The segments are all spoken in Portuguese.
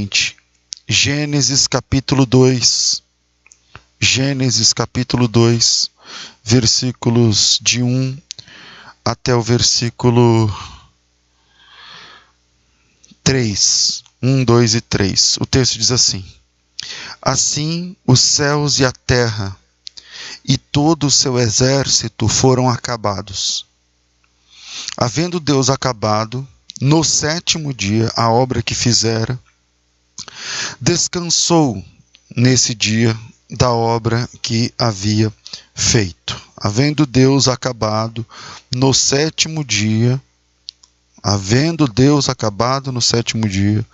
seguinte: Gênesis capítulo 2. Gênesis capítulo 2, versículos de 1 até o versículo 3. 1, 2 e 3. O texto diz assim: Assim os céus e a terra e todo o seu exército foram acabados. Havendo Deus acabado, no sétimo dia, a obra que fizera, descansou nesse dia da obra que havia feito. Havendo Deus acabado no sétimo dia, havendo Deus acabado no sétimo dia,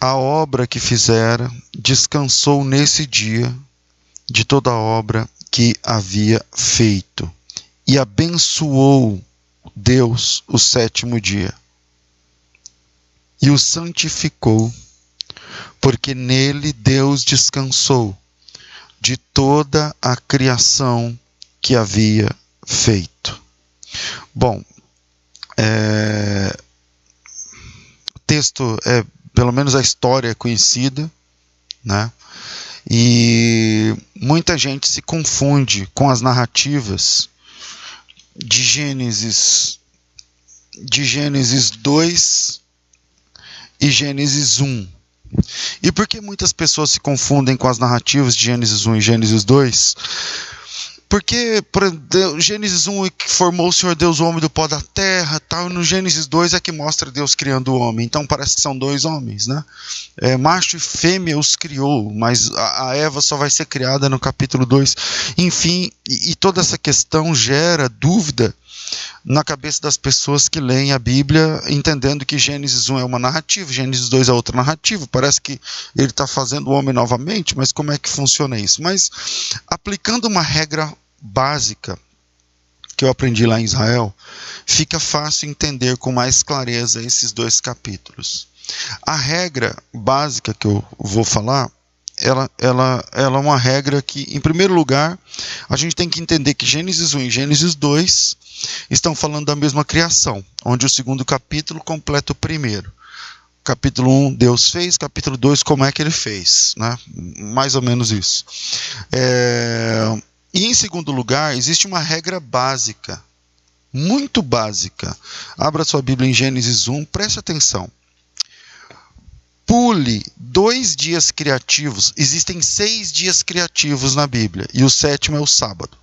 a obra que fizera, descansou nesse dia de toda a obra que havia feito. E abençoou Deus o sétimo dia. E o santificou, porque nele Deus descansou de toda a criação que havia feito. Bom, é, o texto é pelo menos a história é conhecida, né? E muita gente se confunde com as narrativas de Gênesis de Gênesis 2 e Gênesis 1. E por que muitas pessoas se confundem com as narrativas de Gênesis 1 e Gênesis 2? Porque por Gênesis 1 é que formou o Senhor Deus o homem do pó da terra, tal, e no Gênesis 2 é que mostra Deus criando o homem. Então parece que são dois homens, né? É, macho e fêmea os criou, mas a, a, Eva só vai ser criada no capítulo 2. Enfim, e, e toda essa questão gera dúvida na cabeça das pessoas que leem a Bíblia, entendendo que Gênesis 1 é uma narrativa, Gênesis 2 é outra narrativa. Parece que ele está fazendo o homem novamente, mas como é que funciona isso? Mas aplicando uma regra básica que eu aprendi lá em Israel, fica fácil entender com mais clareza esses dois capítulos. A regra básica que eu vou falar ela, ela, ela é uma regra que, em primeiro lugar, a gente tem que entender que Gênesis 1 e Gênesis 2 estão falando da mesma criação, onde o segundo capítulo completa o primeiro. Capítulo 1, Deus fez, capítulo 2, como é que ele fez. Né? Mais ou menos isso. É... E em segundo lugar, existe uma regra básica, muito básica. Abra sua Bíblia em Gênesis 1, preste atenção. Pule dois dias criativos. Existem seis dias criativos na Bíblia e o sétimo é o sábado.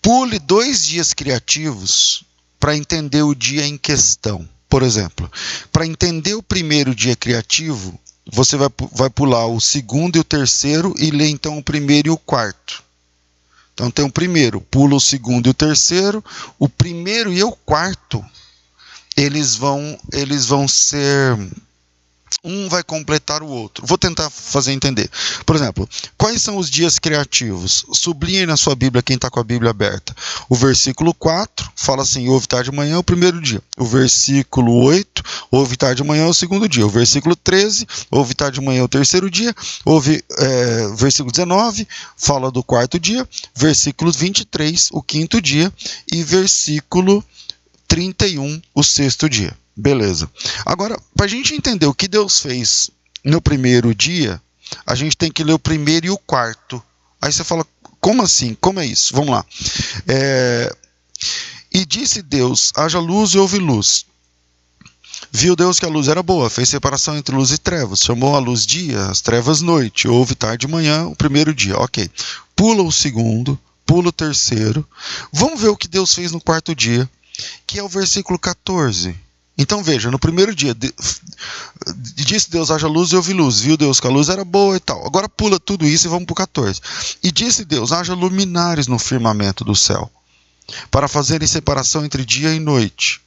Pule dois dias criativos para entender o dia em questão. Por exemplo, para entender o primeiro dia criativo, você vai, vai pular o segundo e o terceiro e ler então o primeiro e o quarto. Então tem o primeiro, pula o segundo e o terceiro, o primeiro e o quarto, eles vão, eles vão ser um vai completar o outro. Vou tentar fazer entender. Por exemplo, quais são os dias criativos? Sublinhe na sua Bíblia, quem está com a Bíblia aberta. O versículo 4 fala assim: houve tarde de manhã é o primeiro dia. O versículo 8, houve tarde de manhã é o segundo dia. O versículo 13, houve tarde de manhã é o terceiro dia. Houve, é, versículo 19, fala do quarto dia. Versículo 23, o quinto dia. E versículo 31, o sexto dia. Beleza. Agora, para a gente entender o que Deus fez no primeiro dia, a gente tem que ler o primeiro e o quarto. Aí você fala, como assim? Como é isso? Vamos lá. É... E disse Deus: haja luz e houve luz. Viu Deus que a luz era boa, fez separação entre luz e trevas, chamou a luz dia, as trevas noite, houve tarde e manhã, o primeiro dia, ok. Pula o segundo, pula o terceiro. Vamos ver o que Deus fez no quarto dia, que é o versículo 14. Então veja, no primeiro dia, de, disse Deus haja luz e houve luz, viu Deus que a luz era boa e tal. Agora pula tudo isso e vamos para o 14. E disse Deus haja luminares no firmamento do céu, para fazerem separação entre dia e noite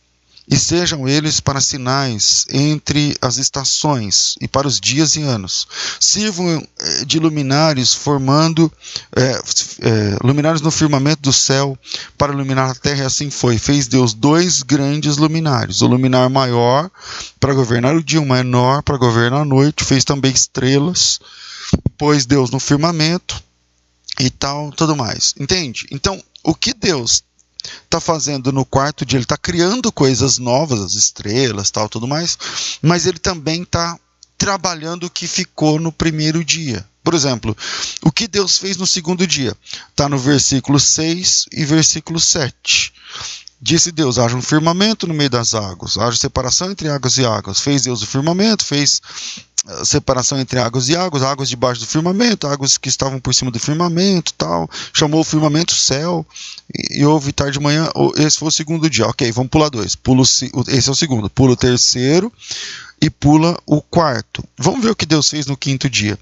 e sejam eles para sinais entre as estações e para os dias e anos. Sirvam eh, de luminares, formando é, é, luminares no firmamento do céu para iluminar a terra, e assim foi. Fez Deus dois grandes luminares: o luminar maior para governar o dia, o menor para governar a noite. Fez também estrelas, pôs Deus no firmamento e tal, tudo mais. Entende? Então, o que Deus está fazendo no quarto dia, ele está criando coisas novas, as estrelas, tal, tudo mais, mas ele também está trabalhando o que ficou no primeiro dia. Por exemplo, o que Deus fez no segundo dia? Está no versículo 6 e versículo 7. Disse Deus: haja um firmamento no meio das águas, haja separação entre águas e águas. Fez Deus o firmamento, fez separação entre águas e águas, águas debaixo do firmamento, águas que estavam por cima do firmamento, tal. Chamou o firmamento céu e, e houve tarde de manhã. Esse foi o segundo dia. Ok, vamos pular dois. Pulo, esse é o segundo. Pula o terceiro e pula o quarto. Vamos ver o que Deus fez no quinto dia.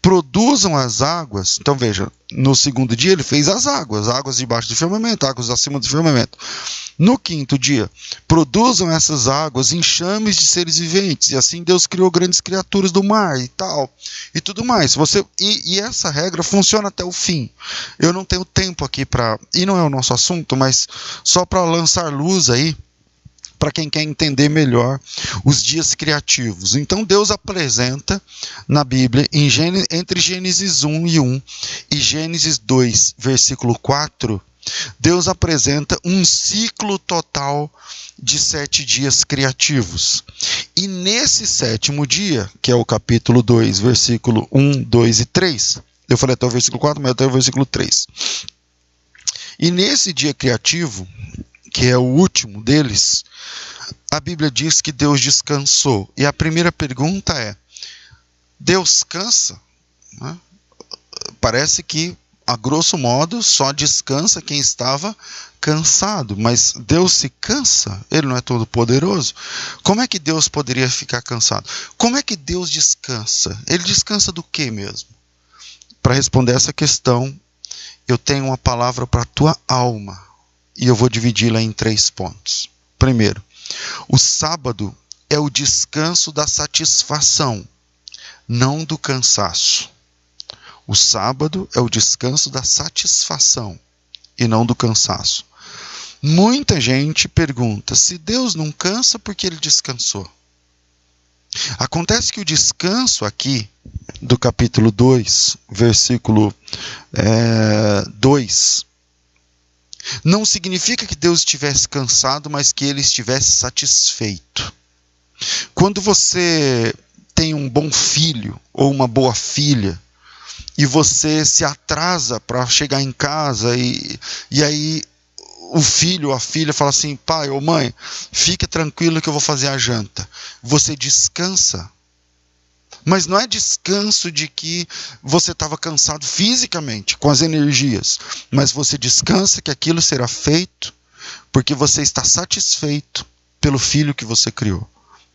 Produzam as águas. Então veja, no segundo dia ele fez as águas, águas debaixo do firmamento, águas acima do firmamento. No quinto dia, produzam essas águas enxames de seres viventes. E assim Deus criou grandes criaturas do mar e tal, e tudo mais. Você e, e essa regra funciona até o fim. Eu não tenho tempo aqui para, e não é o nosso assunto, mas só para lançar luz aí para quem quer entender melhor os dias criativos. Então Deus apresenta na Bíblia, Gênesis, entre Gênesis 1 e 1 e Gênesis 2, versículo 4, Deus apresenta um ciclo total de sete dias criativos. E nesse sétimo dia, que é o capítulo 2, versículo 1, 2 e 3, eu falei até o versículo 4, mas até o versículo 3. E nesse dia criativo, que é o último deles, a Bíblia diz que Deus descansou. E a primeira pergunta é: Deus cansa? Né? Parece que, a grosso modo, só descansa quem estava cansado. Mas Deus se cansa? Ele não é todo poderoso? Como é que Deus poderia ficar cansado? Como é que Deus descansa? Ele descansa do que mesmo? Para responder essa questão, eu tenho uma palavra para a tua alma e eu vou dividi-la em três pontos. Primeiro, o sábado é o descanso da satisfação, não do cansaço. O sábado é o descanso da satisfação e não do cansaço. Muita gente pergunta: se Deus não cansa, por que ele descansou? Acontece que o descanso aqui, do capítulo 2, versículo é, 2, não significa que Deus estivesse cansado, mas que ele estivesse satisfeito. Quando você tem um bom filho ou uma boa filha, e você se atrasa para chegar em casa, e, e aí o filho ou a filha fala assim: pai ou mãe, fique tranquilo que eu vou fazer a janta. Você descansa mas não é descanso de que você estava cansado fisicamente, com as energias, mas você descansa que aquilo será feito porque você está satisfeito pelo filho que você criou,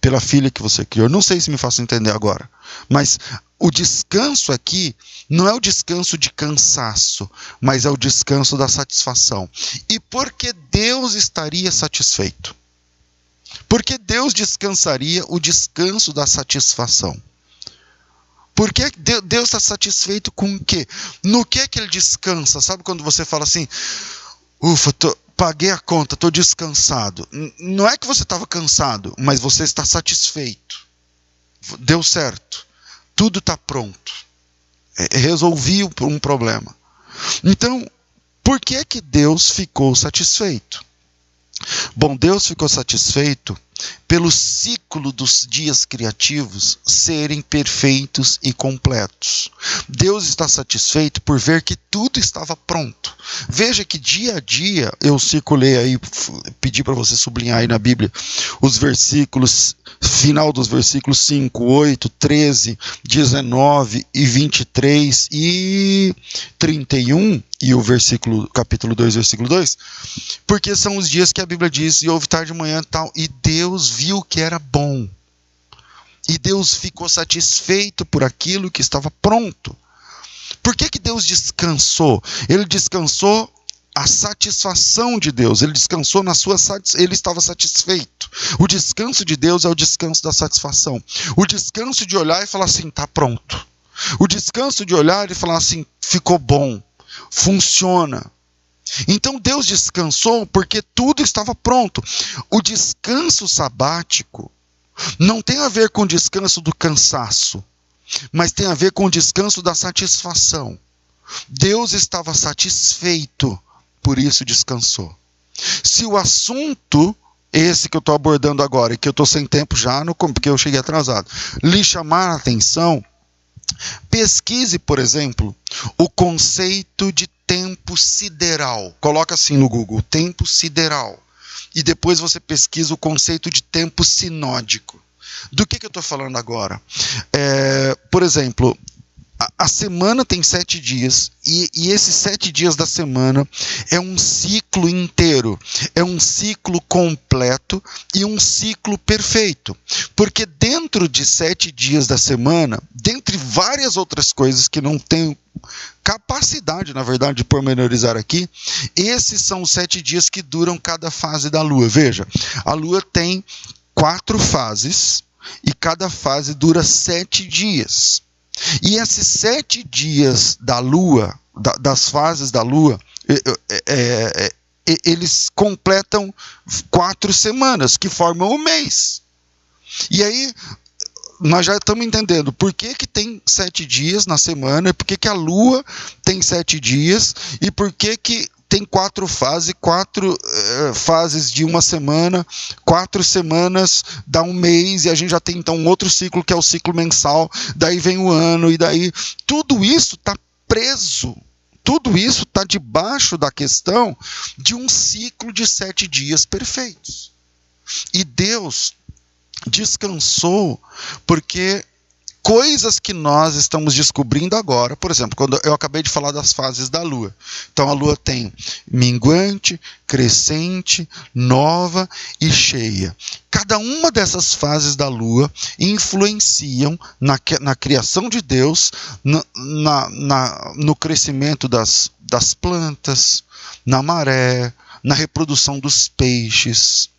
pela filha que você criou. Não sei se me faço entender agora, mas o descanso aqui não é o descanso de cansaço, mas é o descanso da satisfação. E por que Deus estaria satisfeito? Porque Deus descansaria o descanso da satisfação. Porque Deus está satisfeito com o quê? No que é que ele descansa? Sabe quando você fala assim, ufa, tô, paguei a conta, estou descansado. Não é que você estava cansado, mas você está satisfeito. Deu certo. Tudo está pronto. É, resolvi um problema. Então, por que que Deus ficou satisfeito? Bom, Deus ficou satisfeito pelo ciclo dos dias criativos serem perfeitos e completos. Deus está satisfeito por ver que tudo estava pronto. Veja que dia a dia eu circulei aí, pedi para você sublinhar aí na Bíblia os versículos, final dos versículos 5, 8, 13, 19 e 23 e 31 e o versículo, capítulo 2, versículo 2, porque são os dias que a Bíblia diz, e houve tarde de manhã tal, e Deus viu que era bom. E Deus ficou satisfeito por aquilo que estava pronto. Por que, que Deus descansou? Ele descansou a satisfação de Deus, ele descansou na sua ele estava satisfeito. O descanso de Deus é o descanso da satisfação. O descanso de olhar e falar assim, está pronto. O descanso de olhar e falar assim, ficou bom funciona. Então Deus descansou porque tudo estava pronto. O descanso sabático não tem a ver com o descanso do cansaço, mas tem a ver com o descanso da satisfação. Deus estava satisfeito, por isso descansou. Se o assunto esse que eu estou abordando agora e que eu estou sem tempo já, no, porque eu cheguei atrasado, lhe chamar a atenção, pesquise, por exemplo, o conceito de tempo sideral. Coloca assim no Google, tempo sideral. E depois você pesquisa o conceito de tempo sinódico. Do que, que eu estou falando agora? É, por exemplo, a, semana tem sete dias e, e, esses sete dias da semana é um ciclo inteiro, é um ciclo completo e um ciclo perfeito. Porque dentro de sete dias da semana, dentre várias outras coisas que não tenho capacidade, na verdade, de pormenorizar aqui, esses são os sete dias que duram cada fase da Lua. Veja, a Lua tem quatro fases e cada fase dura sete dias. E esses sete dias da lua, da, das fases da lua, é, é, é, eles completam quatro semanas, que formam um mês. E aí, nós já estamos entendendo por que, que tem sete dias na semana, por que, que a lua tem sete dias, e por que, que tem quatro fases, quatro uh, fases de uma semana, quatro semanas dá um mês, e a gente já tem então um outro ciclo que é o ciclo mensal, daí vem o ano, e daí tudo isso está preso. Tudo isso está debaixo da questão de um ciclo de sete dias perfeitos. E Deus descansou porque coisas que nós estamos descobrindo agora. Por exemplo, quando eu acabei de falar das fases da Lua. Então a Lua tem minguante, crescente, nova e cheia. Cada uma dessas fases da Lua influenciam na, na criação de Deus, na, na, na, no crescimento das, das plantas, na maré, na reprodução dos peixes,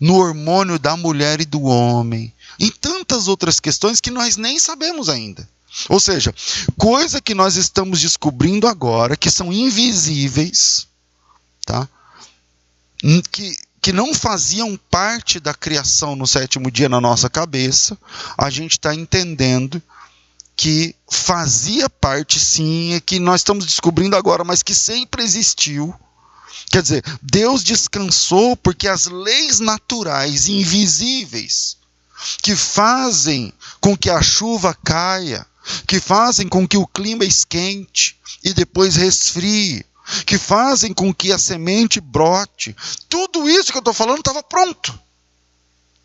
no hormônio da mulher e do homem, em tantas outras questões que nós nem sabemos ainda. Ou seja, coisa que nós estamos descobrindo agora, que são invisíveis, tá? que, que não faziam parte da criação no sétimo dia na nossa cabeça, a gente está entendendo que fazia parte sim, que nós estamos descobrindo agora, mas que sempre existiu. Quer dizer, Deus descansou porque as leis naturais invisíveis que fazem com que a chuva caia, que fazem com que o clima esquente e depois resfrie, que fazem com que a semente brote. Tudo isso que eu estou falando estava pronto.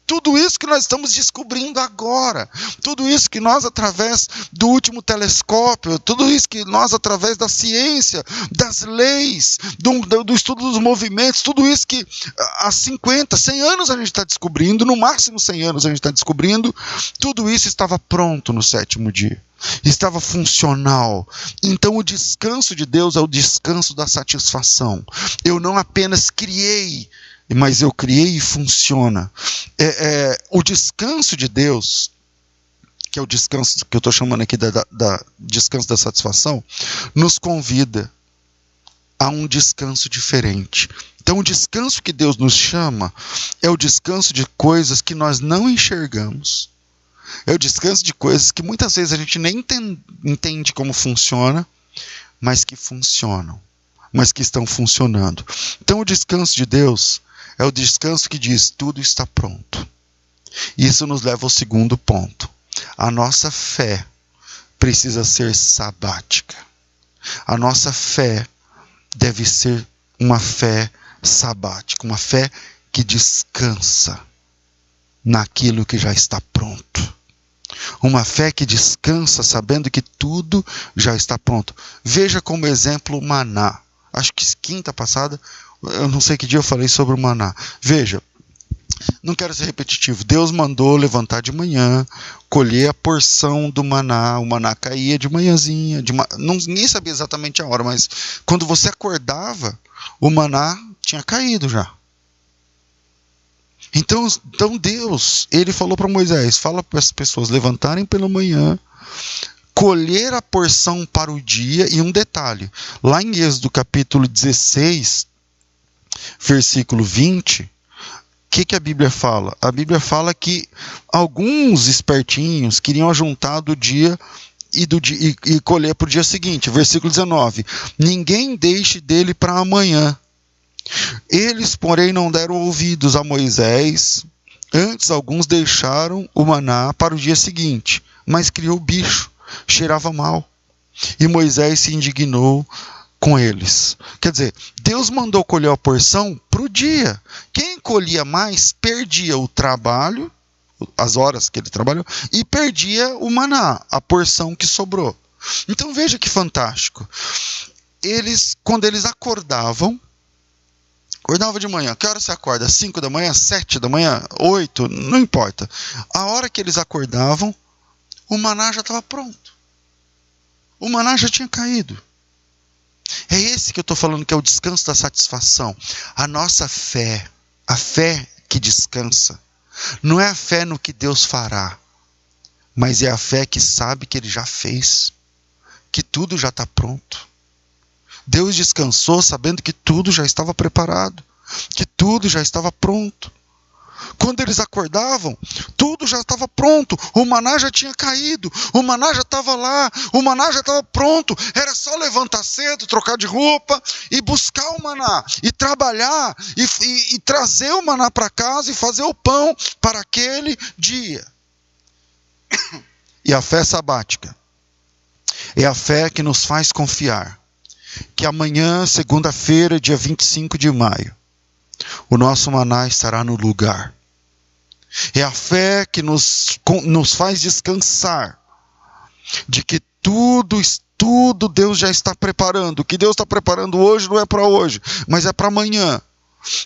Tudo isso que nós estamos descobrindo agora, tudo isso que nós, através do último telescópio, tudo isso que nós, através da ciência, das leis, do, do estudo dos movimentos, tudo isso que há 50, 100 anos a gente está descobrindo, no máximo 100 anos a gente está descobrindo, tudo isso estava pronto no sétimo dia estava funcional. Então, o descanso de Deus é o descanso da satisfação. Eu não apenas criei mas eu criei e funciona. É, é, o descanso de Deus, que é o descanso que eu estou chamando aqui da, da, da descanso da satisfação, nos convida a um descanso diferente. Então, o descanso que Deus nos chama é o descanso de coisas que nós não enxergamos. É o descanso de coisas que muitas vezes a gente nem entende como funciona, mas que funcionam, mas que estão funcionando. Então, o descanso de Deus é o descanso que diz: tudo está pronto. Isso nos leva ao segundo ponto. A nossa fé precisa ser sabática. A nossa fé deve ser uma fé sabática, uma fé que descansa naquilo que já está pronto. Uma fé que descansa sabendo que tudo já está pronto. Veja como exemplo o maná. Acho que quinta passada eu não sei que dia eu falei sobre o maná. Veja, não quero ser repetitivo. Deus mandou levantar de manhã, colher a porção do maná. O maná caía de manhãzinha. De ma... não, ninguém sabia exatamente a hora, mas quando você acordava, o maná tinha caído já. Então, então Deus, ele falou para Moisés: fala para as pessoas levantarem pela manhã, colher a porção para o dia. E um detalhe: lá em Êxodo capítulo 16, versículo 20, o que, que a Bíblia fala? A Bíblia fala que alguns espertinhos queriam juntar do dia e, do, e, e colher para o dia seguinte. Versículo 19: Ninguém deixe dele para amanhã, Eles, porém, não deram ouvidos a Moisés. Antes, alguns deixaram o maná para o dia seguinte, mas criou bicho, cheirava mal. E Moisés se indignou com eles. Quer dizer, Deus mandou colher a porção para o dia. Quem colhia mais perdia o trabalho, as horas que ele trabalhou, e perdia o maná, a porção que sobrou. Então veja que fantástico. Eles, quando eles acordavam, acordava de manhã, que hora você acorda? 5 da manhã, 7 da manhã, 8, não importa. A hora que eles acordavam, o maná já estava pronto. O maná já tinha caído. É esse que eu estou falando que é o descanso da satisfação. A nossa fé, a fé que descansa, não é a fé no que Deus fará, mas é a fé que sabe que Ele já fez, que tudo já está pronto. Deus descansou sabendo que tudo já estava preparado, que tudo já estava pronto. Quando eles acordavam, tudo já estava pronto, o maná já tinha caído, o maná já estava lá, o maná já estava pronto, era só levantar cedo, trocar de roupa e buscar o maná, e trabalhar, e, e, e trazer o maná para casa e fazer o pão para aquele dia. E a fé sabática é a fé que nos faz confiar que amanhã, segunda-feira, dia 25 de maio, o nosso maná estará no lugar. É a fé que nos, nos faz descansar de que tudo, tudo Deus já está preparando. O que Deus está preparando hoje não é para hoje, mas é para amanhã.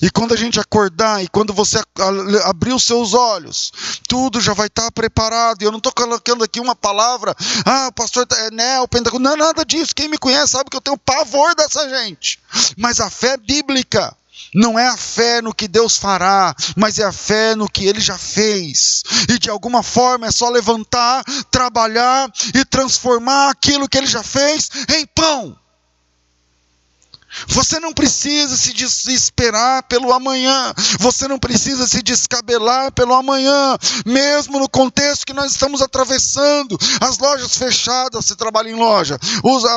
E quando a gente acordar e quando você abrir os seus olhos, tudo já vai estar preparado. E eu não estou colocando aqui uma palavra, ah, o pastor é neo, pentecostal. Não é nada disso. Quem me conhece sabe que eu tenho pavor dessa gente. Mas a fé bíblica não é a fé no que Deus fará, mas é a fé no que Ele já fez. E de alguma forma é só levantar, trabalhar e transformar aquilo que Ele já fez em pão. Você não precisa se desesperar pelo amanhã. Você não precisa se descabelar pelo amanhã. Mesmo no contexto que nós estamos atravessando, as lojas fechadas, se trabalha em loja,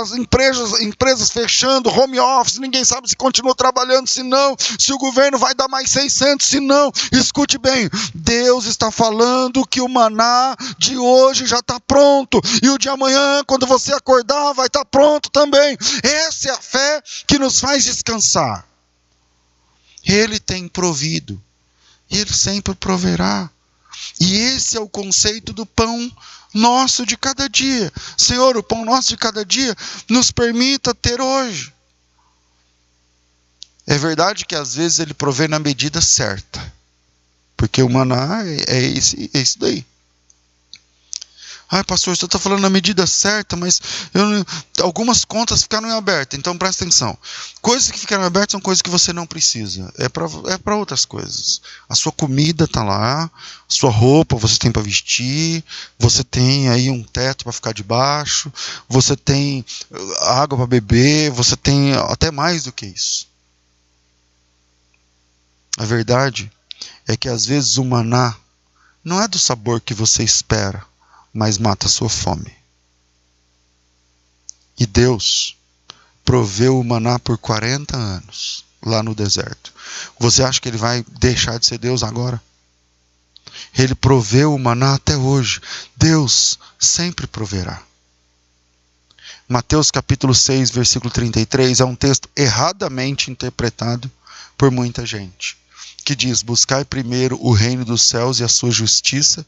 as empresas, empresas fechando, home office, ninguém sabe se continua trabalhando, se não, se o governo vai dar mais 600, se não. Escute bem, Deus está falando que o maná de hoje já está pronto. E o de amanhã, quando você acordar, vai estar pronto também. Essa é a fé que nos nos faz descansar. Ele tem provido. Ele sempre proverá. E esse é o conceito do pão nosso de cada dia. Senhor, o pão nosso de cada dia nos permita ter hoje. É verdade que às vezes ele provê na medida certa. Porque o maná é, é, esse, é isso daí. Ai, pastor, você está falando na medida certa, mas algumas contas ficaram em aberto, então presta atenção. Coisas que ficaram abertas são coisas que você não precisa. É para é outras coisas. A sua comida está lá, sua roupa você tem para vestir, você tem aí um teto para ficar debaixo, você tem uh, água para beber, você tem até mais do que isso. A verdade é que às vezes o maná não é do sabor que você espera mas mata sua fome. E Deus proveu o maná por 40 anos lá no deserto. Você acha que ele vai deixar de ser Deus agora? Ele proveu o maná até hoje. Deus sempre proverá. Mateus capítulo 6, versículo 33 é um texto erradamente interpretado por muita gente, que diz: Buscai primeiro o reino dos céus e a sua justiça,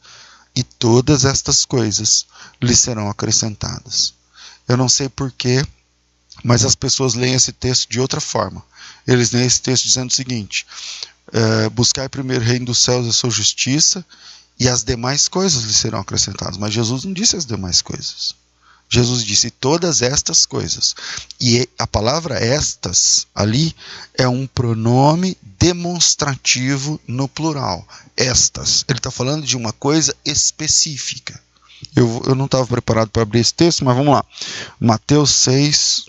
e todas estas coisas lhe serão acrescentadas. Eu não sei porquê, mas as pessoas leem esse texto de outra forma. Eles leem esse texto dizendo o seguinte: é, buscai primeiro o reino dos céus e a sua justiça, e as demais coisas lhe serão acrescentadas. Mas Jesus não disse as demais coisas. Jesus disse todas estas coisas. E a palavra estas ali é um pronome demonstrativo no plural. Estas. Ele está falando de uma coisa específica. Eu, eu não estava preparado para abrir esse texto, mas vamos lá. Mateus 6.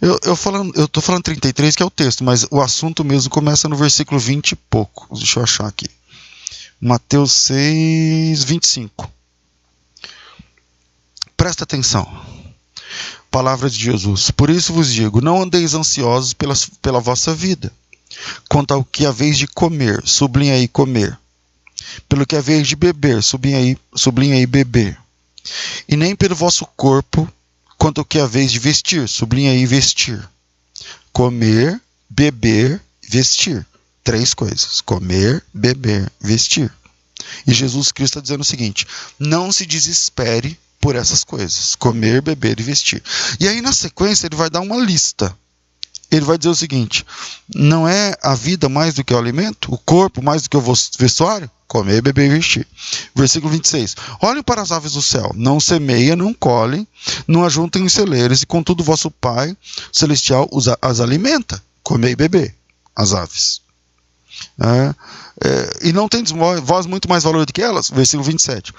Eu, eu, falando, eu tô falando 33, que é o texto, mas o assunto mesmo começa no versículo 20 e pouco. Deixa eu achar aqui. Mateus 6, 25. Presta atenção. Palavra de Jesus. Por isso vos digo: não andeis ansiosos pela, pela vossa vida. Quanto ao que haveis de comer, sublinha aí comer. Pelo que haveis de beber, sublinha aí, sublinha aí beber. E nem pelo vosso corpo, quanto ao que haveis de vestir, sublinha aí vestir. Comer, beber, vestir. Três coisas: comer, beber, vestir. E Jesus Cristo está dizendo o seguinte: não se desespere por essas coisas: comer, beber e vestir. E aí, na sequência, ele vai dar uma lista. Ele vai dizer o seguinte: não é a vida mais do que o alimento? O corpo mais do que o vestuário? Comer, beber e vestir. Versículo 26. Olhem para as aves do céu, não semeiam, não colhem, não ajuntem em celeiros, e contudo vosso Pai celestial as alimenta. Comer e beber, as aves. É, é, e não tem vós muito mais valor do que elas? Versículo 27.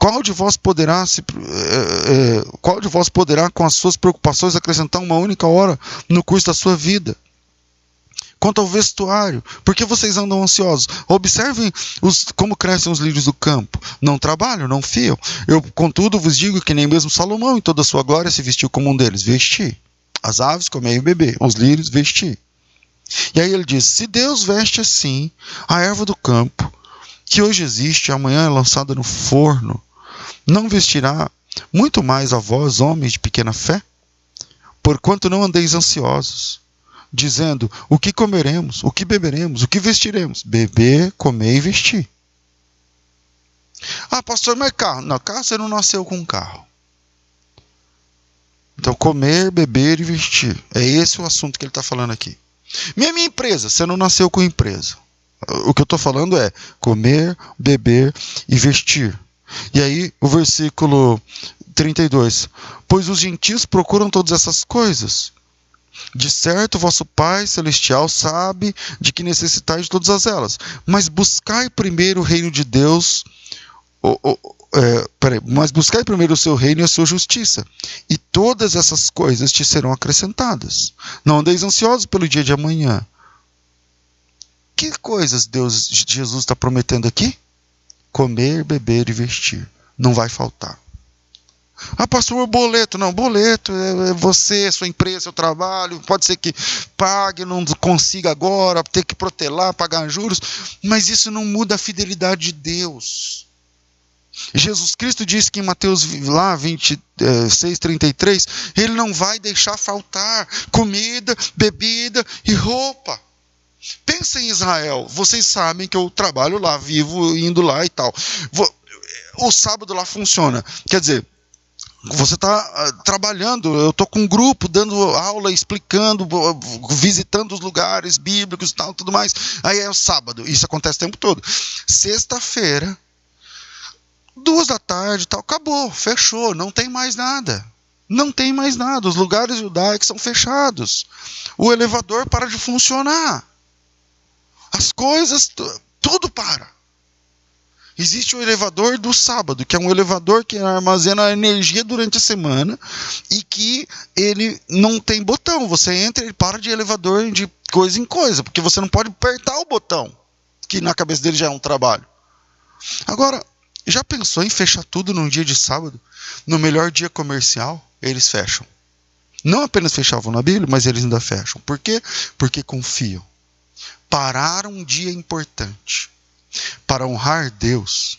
Qual de vós poderá se, é, é, qual de vós poderá com as suas preocupações acrescentar uma única hora no curso da sua vida? Quanto ao vestuário, por que vocês andam ansiosos? Observem os, como crescem os lírios do campo. Não trabalham, não fiam. Eu, contudo, vos digo que nem mesmo Salomão, em toda a sua glória, se vestiu como um deles. Vesti. As aves comem e beber, os lírios vesti. E aí ele diz: se Deus veste assim a erva do campo, que hoje existe amanhã é lançada no forno, não vestirá muito mais a vós, homens de pequena fé? Porquanto não andeis ansiosos, dizendo: o que comeremos, o que beberemos, o que vestiremos? Beber, comer e vestir. Ah, pastor, mas carro? Não, carro você não nasceu com carro. Então, comer, beber e vestir. É esse o assunto que ele está falando aqui. Minha, minha empresa, você não nasceu com empresa. O que eu estou falando é comer, beber e vestir. E aí, o versículo 32. Pois os gentios procuram todas essas coisas. De certo, vosso Pai Celestial sabe de que necessitais de todas elas. Mas buscai primeiro o reino de Deus. Oh, oh, é, peraí, mas buscai primeiro o seu reino e a sua justiça, e todas essas coisas te serão acrescentadas. Não andeis ansiosos pelo dia de amanhã. Que coisas Deus, Jesus está prometendo aqui? Comer, beber e vestir. Não vai faltar. Ah, pastor, boleto. Não, boleto é, é você, sua empresa, seu trabalho. Pode ser que pague, não consiga agora, ter que protelar, pagar juros. Mas isso não muda a fidelidade de Deus. Jesus Cristo disse que em Mateus lá 26, 33, ele não vai deixar faltar comida, bebida e roupa. Pensa em Israel. Vocês sabem que eu trabalho lá, vivo indo lá e tal. O sábado lá funciona. Quer dizer, você está ah, trabalhando, eu estou com um grupo dando aula, explicando, visitando os lugares bíblicos e tal, tudo mais. Aí é o sábado, isso acontece o tempo todo. Sexta-feira, duas da tarde, tal, acabou, fechou, não tem mais nada. Não tem mais nada. Os lugares judaicos são fechados. O elevador para de funcionar. As coisas, tudo para. Existe o elevador do sábado, que é um elevador que armazena energia durante a semana e que ele não tem botão. Você entra e para de elevador de coisa em coisa, porque você não pode apertar o botão, que na cabeça dele já é um trabalho. Agora, já pensou em fechar tudo num dia de sábado? No melhor dia comercial, eles fecham. Não apenas fechavam na Bíblia, mas eles ainda fecham. Por quê? Porque confiam parar um dia importante para honrar Deus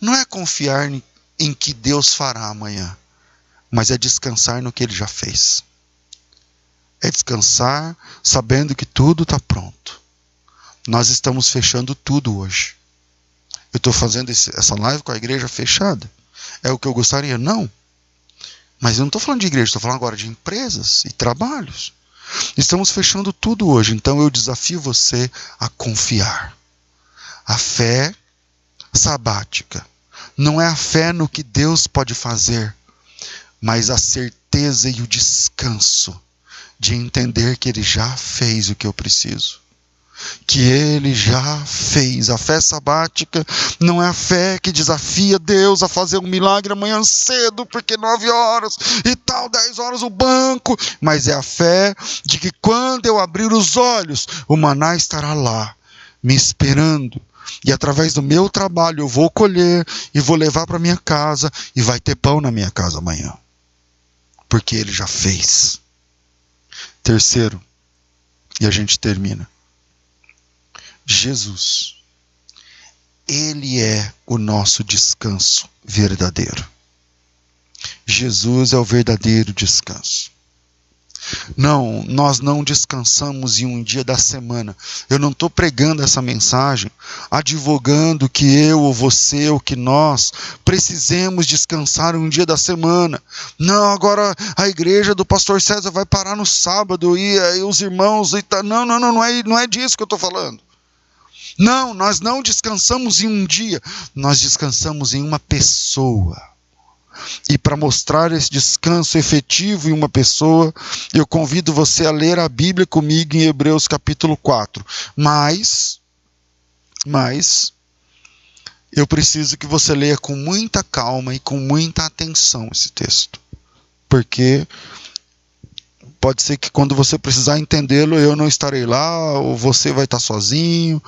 não é confiar em que Deus fará amanhã, mas é descansar no que ele já fez. É descansar sabendo que tudo está pronto. Nós estamos fechando tudo hoje. Eu estou fazendo esse, essa live com a igreja fechada. É o que eu gostaria? Não. Mas eu não estou falando de igreja, estou falando agora de empresas e trabalhos. Estamos fechando tudo hoje, então eu desafio você a confiar. A fé sabática não é a fé no que Deus pode fazer, mas a certeza e o descanso de entender que Ele já fez o que eu preciso que ele já fez. A fé sabática não é a fé que desafia Deus a fazer um milagre amanhã cedo, porque nove horas e tal, dez horas o banco, mas é a fé de que quando eu abrir os olhos, o maná estará lá, me esperando. E através do meu trabalho eu vou colher e vou levar para minha casa e vai ter pão na minha casa amanhã. porque ele já fez. Terceiro, e a gente termina. Jesus, ele é o nosso descanso verdadeiro. Jesus é o verdadeiro descanso. Não, nós não descansamos em um dia da semana. Eu não estou pregando essa mensagem advogando que eu ou você ou que nós precisemos descansar um dia da semana. Não, agora a igreja do pastor César vai parar no sábado e, e os irmãos. E tá, não, não, não, não é, não é disso que eu estou falando. Não, nós não descansamos em um dia, nós descansamos em uma pessoa. E para mostrar esse descanso efetivo em uma pessoa, eu convido você a ler a Bíblia comigo em Hebreus capítulo 4. Mas, mas, eu preciso que você leia com muita calma e com muita atenção esse texto. Porque pode ser que quando você precisar entendê-lo, eu não estarei lá, ou você vai estar sozinho.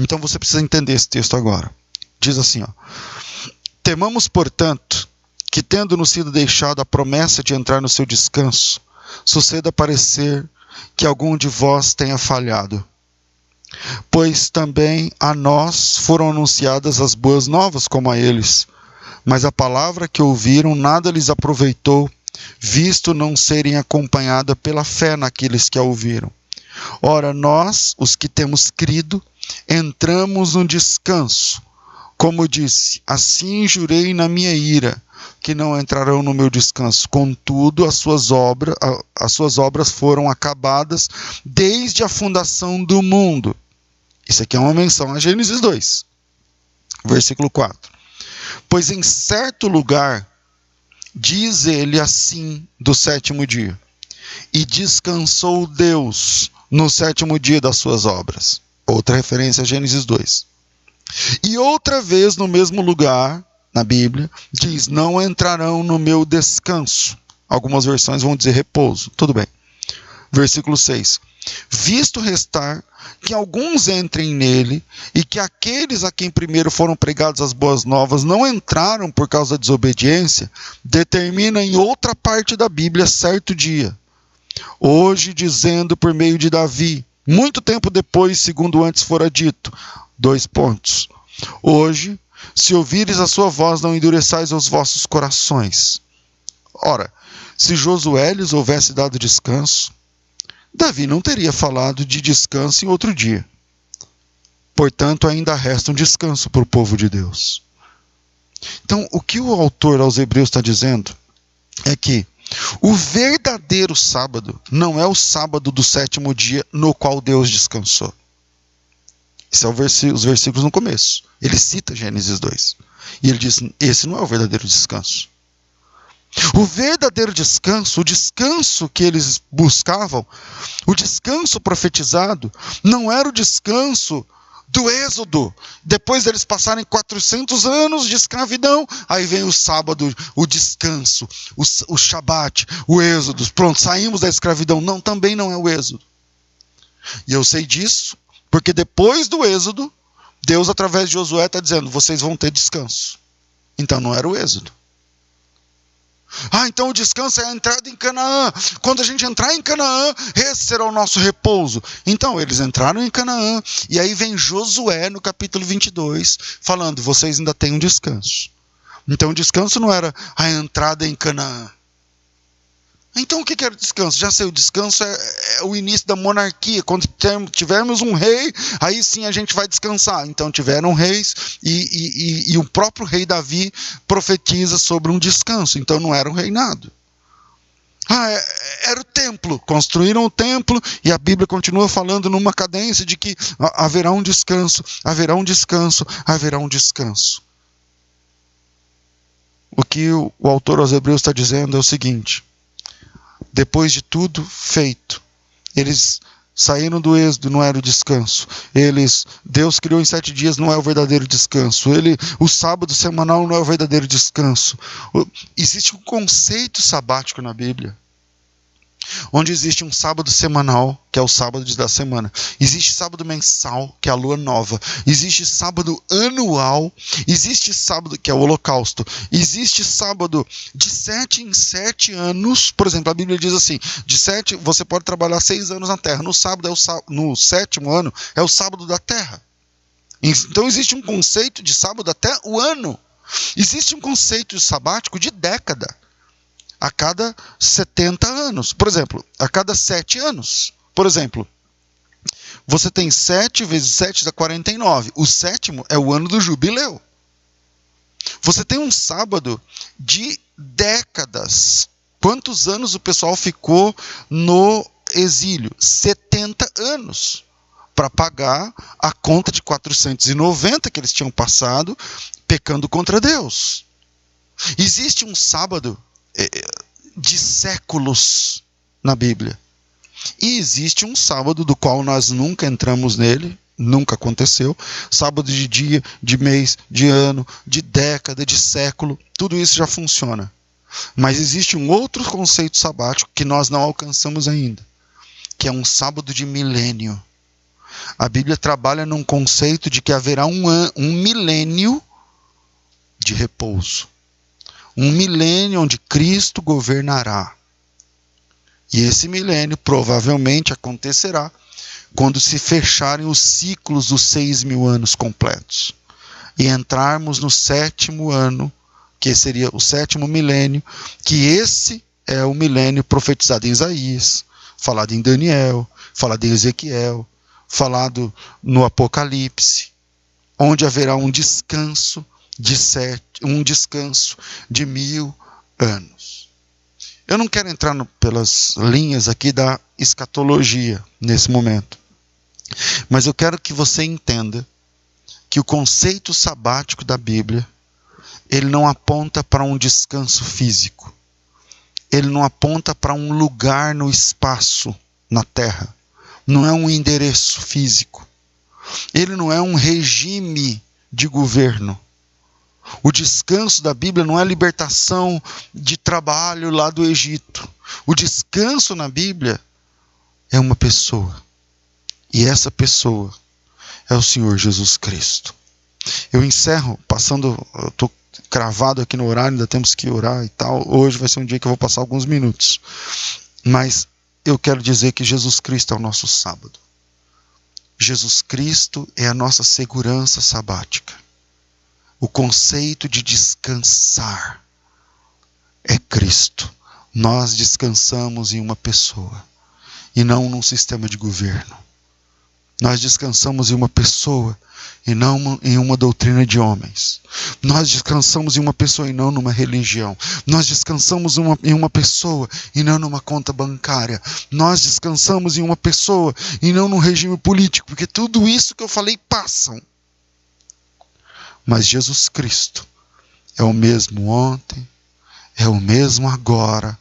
Então você precisa entender esse texto agora. Diz assim, ó: Temamos, portanto, que, tendo-nos sido deixado a promessa de entrar no seu descanso, suceda parecer que algum de vós tenha falhado. Pois também a nós foram anunciadas as boas novas como a eles, mas a palavra que ouviram nada lhes aproveitou, visto não serem acompanhada pela fé naqueles que a ouviram. Ora, nós, os que temos crido, entramos no descanso. Como disse, assim jurei na minha ira, que não entrarão no meu descanso. Contudo, as suas obras, as suas obras foram acabadas desde a fundação do mundo. Isso aqui é uma menção a Gênesis 2, versículo 4. Pois em certo lugar diz ele assim do sétimo dia: E descansou Deus no sétimo dia das suas obras. Outra referência a Gênesis 2. E outra vez no mesmo lugar na Bíblia, diz: Não entrarão no meu descanso. Algumas versões vão dizer repouso. Tudo bem. Versículo 6. Visto restar que alguns entrem nele, e que aqueles a quem primeiro foram pregadas as boas novas não entraram por causa da desobediência, determina em outra parte da Bíblia certo dia. Hoje, dizendo por meio de Davi, muito tempo depois, segundo antes fora dito. Dois pontos. Hoje, se ouvires a sua voz, não endureçais os vossos corações. Ora, se Josué lhes houvesse dado descanso, Davi não teria falado de descanso em outro dia. Portanto, ainda resta um descanso para o povo de Deus. Então, o que o autor aos Hebreus está dizendo é que o verdadeiro sábado não é o sábado do sétimo dia no qual Deus descansou. Esses são é os versículos no começo. Ele cita Gênesis 2. E ele diz: esse não é o verdadeiro descanso. O verdadeiro descanso, o descanso que eles buscavam, o descanso profetizado, não era o descanso do êxodo. Depois deles passarem 400 anos de escravidão, aí vem o sábado, o descanso, o, o shabat, o êxodo. Pronto, saímos da escravidão. Não, também não é o êxodo. E eu sei disso porque depois do êxodo, Deus, através de Josué, está dizendo: vocês vão ter descanso. Então não era o êxodo. Ah, então o descanso é a entrada em Canaã. Quando a gente entrar em Canaã, esse será o nosso repouso. Então, eles entraram em Canaã, e aí vem Josué no capítulo 22, falando: vocês ainda têm um descanso. Então, o descanso não era a entrada em Canaã. Então o que era descanso? Já sei, o descanso é, é, o início da monarquia. Quando tivermos um rei, aí sim a gente vai descansar. Então tiveram reis e, e, e, e o próprio rei Davi profetiza sobre um descanso. Então não era um reinado. Ah, é, era o templo. Construíram o templo e a Bíblia continua falando numa cadência de que haverá um descanso, haverá um descanso, haverá um descanso. O que o, o autor aos Hebreus está dizendo é o seguinte depois de tudo feito. Eles saíram do êxodo, não era o descanso. Eles, Deus criou em sete dias, não é o verdadeiro descanso. Ele, o sábado semanal não é o verdadeiro descanso. Existe um conceito sabático na Bíblia. Onde existe um sábado semanal, que é o sábado da semana. Existe sábado mensal, que é a lua nova. Existe sábado anual. Existe sábado, que é o holocausto. Existe sábado de sete em sete anos. Por exemplo, a Bíblia diz assim: de sete, você pode trabalhar seis anos na terra. No sábado, é o, no sétimo ano, é o sábado da terra. Então existe um conceito de sábado até o ano. Existe um conceito sabático de década a cada 70 anos. Por exemplo, a cada 7 anos. Por exemplo, você tem 7 vezes 7 dá 49. O sétimo é o ano do jubileu. Você tem um sábado de décadas. Quantos anos o pessoal ficou no exílio? 70 anos para pagar a conta de 490 que eles tinham passado pecando contra Deus. Existe um sábado de séculos na Bíblia. E existe um sábado do qual nós nunca entramos nele, nunca aconteceu. Sábado de dia, de mês, de ano, de década, de século, tudo isso já funciona. Mas existe um outro conceito sabático que nós não alcançamos ainda, que é um sábado de milênio. A Bíblia trabalha num conceito de que haverá um, um milênio de repouso um milênio onde Cristo governará. E esse milênio provavelmente acontecerá quando se fecharem os ciclos dos seis mil anos completos e entrarmos no sétimo ano, que seria o sétimo milênio, que esse é o milênio profetizado em Isaías, falado em Daniel, falado em Ezequiel, falado no Apocalipse, onde haverá um descanso de sete, um descanso de mil anos. Eu não quero entrar no, pelas linhas aqui da escatologia nesse momento, mas eu quero que você entenda que o conceito sabático da Bíblia ele não aponta para um descanso físico, ele não aponta para um lugar no espaço na Terra, não é um endereço físico, ele não é um regime de governo o descanso da Bíblia não é libertação de trabalho lá do Egito. O descanso na Bíblia é uma pessoa. E essa pessoa é o Senhor Jesus Cristo. Eu encerro passando, eu estou cravado aqui no horário, ainda temos que orar e tal. Hoje vai ser um dia que eu vou passar alguns minutos. Mas eu quero dizer que Jesus Cristo é o nosso sábado. Jesus Cristo é a nossa segurança sabática. O conceito de descansar é Cristo. Nós descansamos em uma pessoa e não num sistema de governo. Nós descansamos em uma pessoa e não em uma doutrina de homens. Nós descansamos em uma pessoa e não numa religião. Nós descansamos uma, em uma pessoa e não numa conta bancária. Nós descansamos em uma pessoa e não num regime político, porque tudo isso que eu falei passam. Mas Jesus Cristo é o mesmo ontem, é o mesmo agora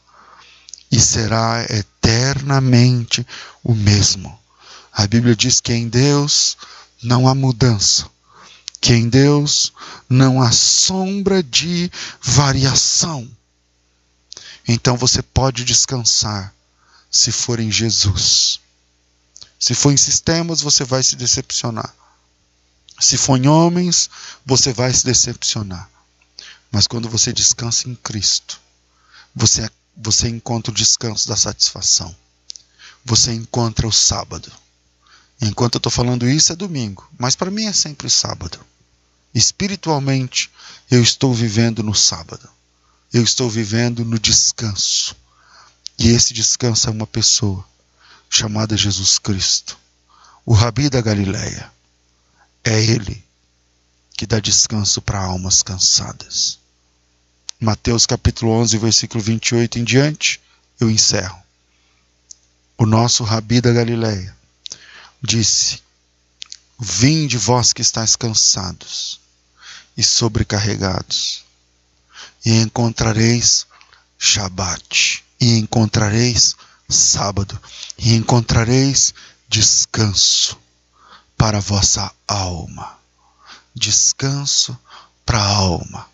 e será eternamente o mesmo. A Bíblia diz que em Deus não há mudança, que em Deus não há sombra de variação. Então você pode descansar se for em Jesus. Se for em sistemas, você vai se decepcionar. Se for em homens, você vai se decepcionar. Mas quando você descansa em Cristo, você, você encontra o descanso da satisfação. Você encontra o sábado. Enquanto eu estou falando isso, é domingo. Mas para mim é sempre sábado. Espiritualmente, eu estou vivendo no sábado. Eu estou vivendo no descanso. E esse descanso é uma pessoa chamada Jesus Cristo, o Rabi da Galileia é Ele que dá descanso para almas cansadas. Mateus capítulo 11, versículo 28 em diante, eu encerro. O nosso Rabi da Galileia disse: Vinde vós que estáis cansados e sobrecarregados, e encontrareis Shabat, e encontrareis sábado, e encontrareis descanso para a vossa alma. Descanso para a alma.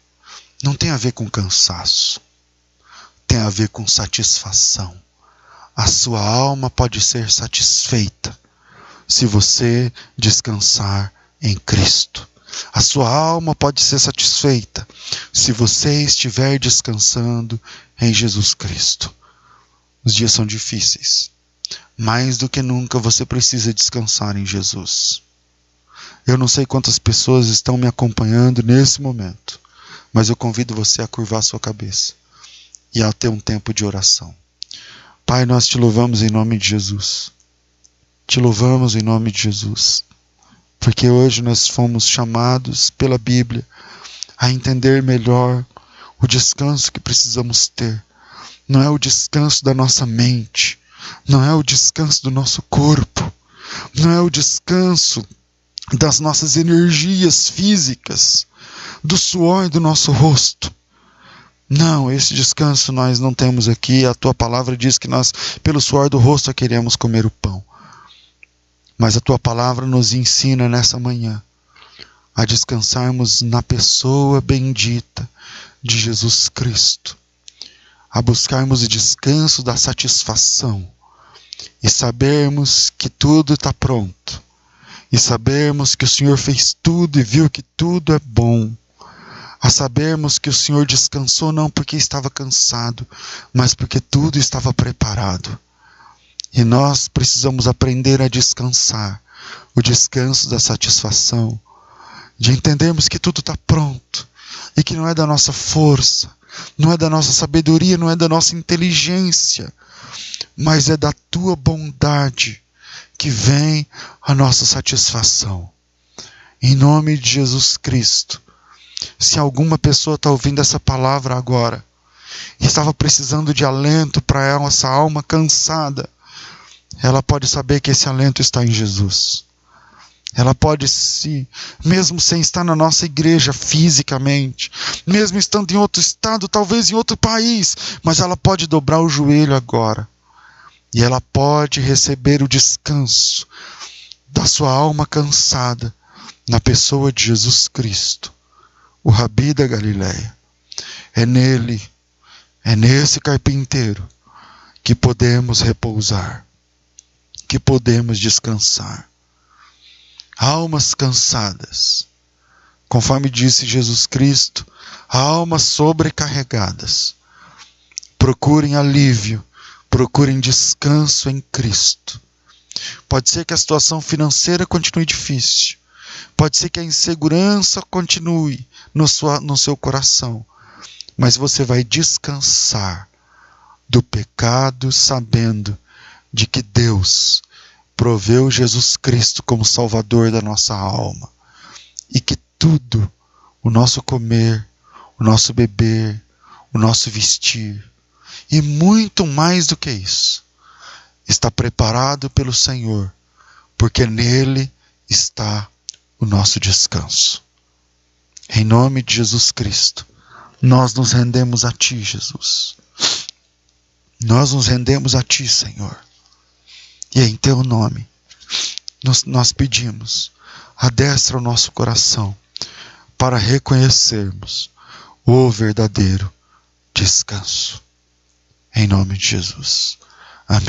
Não tem a ver com cansaço, tem a ver com satisfação. a sua alma pode ser satisfeita se você descansar em Cristo. A sua alma pode ser satisfeita se você estiver descansando em Jesus Cristo. Os dias são difíceis. Mais do que nunca você precisa descansar em Jesus. Eu não sei quantas pessoas estão me acompanhando nesse momento, mas eu convido você a curvar sua cabeça e a ter um tempo de oração. Pai, nós te louvamos em nome de Jesus. Te louvamos em nome de Jesus, porque hoje nós fomos chamados pela Bíblia a entender melhor o descanso que precisamos ter. Não é o descanso da nossa mente, não é o descanso do nosso corpo, não é o descanso das nossas energias físicas, do suor do nosso rosto. Não, esse descanso nós não temos aqui. A tua palavra diz que nós, pelo suor do rosto, queremos comer o pão. Mas a tua palavra nos ensina nessa manhã a descansarmos na pessoa bendita de Jesus Cristo, a buscarmos o descanso da satisfação e sabermos que tudo está pronto, e sabermos que o Senhor fez tudo e viu que tudo é bom, a sabermos que o Senhor descansou não porque estava cansado, mas porque tudo estava preparado. E nós precisamos aprender a descansar o descanso da satisfação, de entendermos que tudo está pronto e que não é da nossa força, não é da nossa sabedoria, não é da nossa inteligência, mas é da tua bondade que vem a nossa satisfação. Em nome de Jesus Cristo, se alguma pessoa está ouvindo essa palavra agora e estava precisando de alento para essa alma cansada, ela pode saber que esse alento está em Jesus. Ela pode se, mesmo sem estar na nossa igreja fisicamente, mesmo estando em outro estado, talvez em outro país, mas ela pode dobrar o joelho agora e ela pode receber o descanso da sua alma cansada na pessoa de Jesus Cristo, o Rabi da Galileia. É nele, é nesse carpinteiro que podemos repousar, que podemos descansar. Almas cansadas, conforme disse Jesus Cristo, almas sobrecarregadas, procurem alívio Procurem descanso em Cristo. Pode ser que a situação financeira continue difícil. Pode ser que a insegurança continue no, sua, no seu coração. Mas você vai descansar do pecado, sabendo de que Deus proveu Jesus Cristo como Salvador da nossa alma. E que tudo, o nosso comer, o nosso beber, o nosso vestir, e muito mais do que isso, está preparado pelo Senhor, porque nele está o nosso descanso. Em nome de Jesus Cristo, nós nos rendemos a Ti, Jesus. Nós nos rendemos a Ti, Senhor. E em Teu nome, nós, nós pedimos, adestra o nosso coração para reconhecermos o verdadeiro descanso. Em nome de Jesus.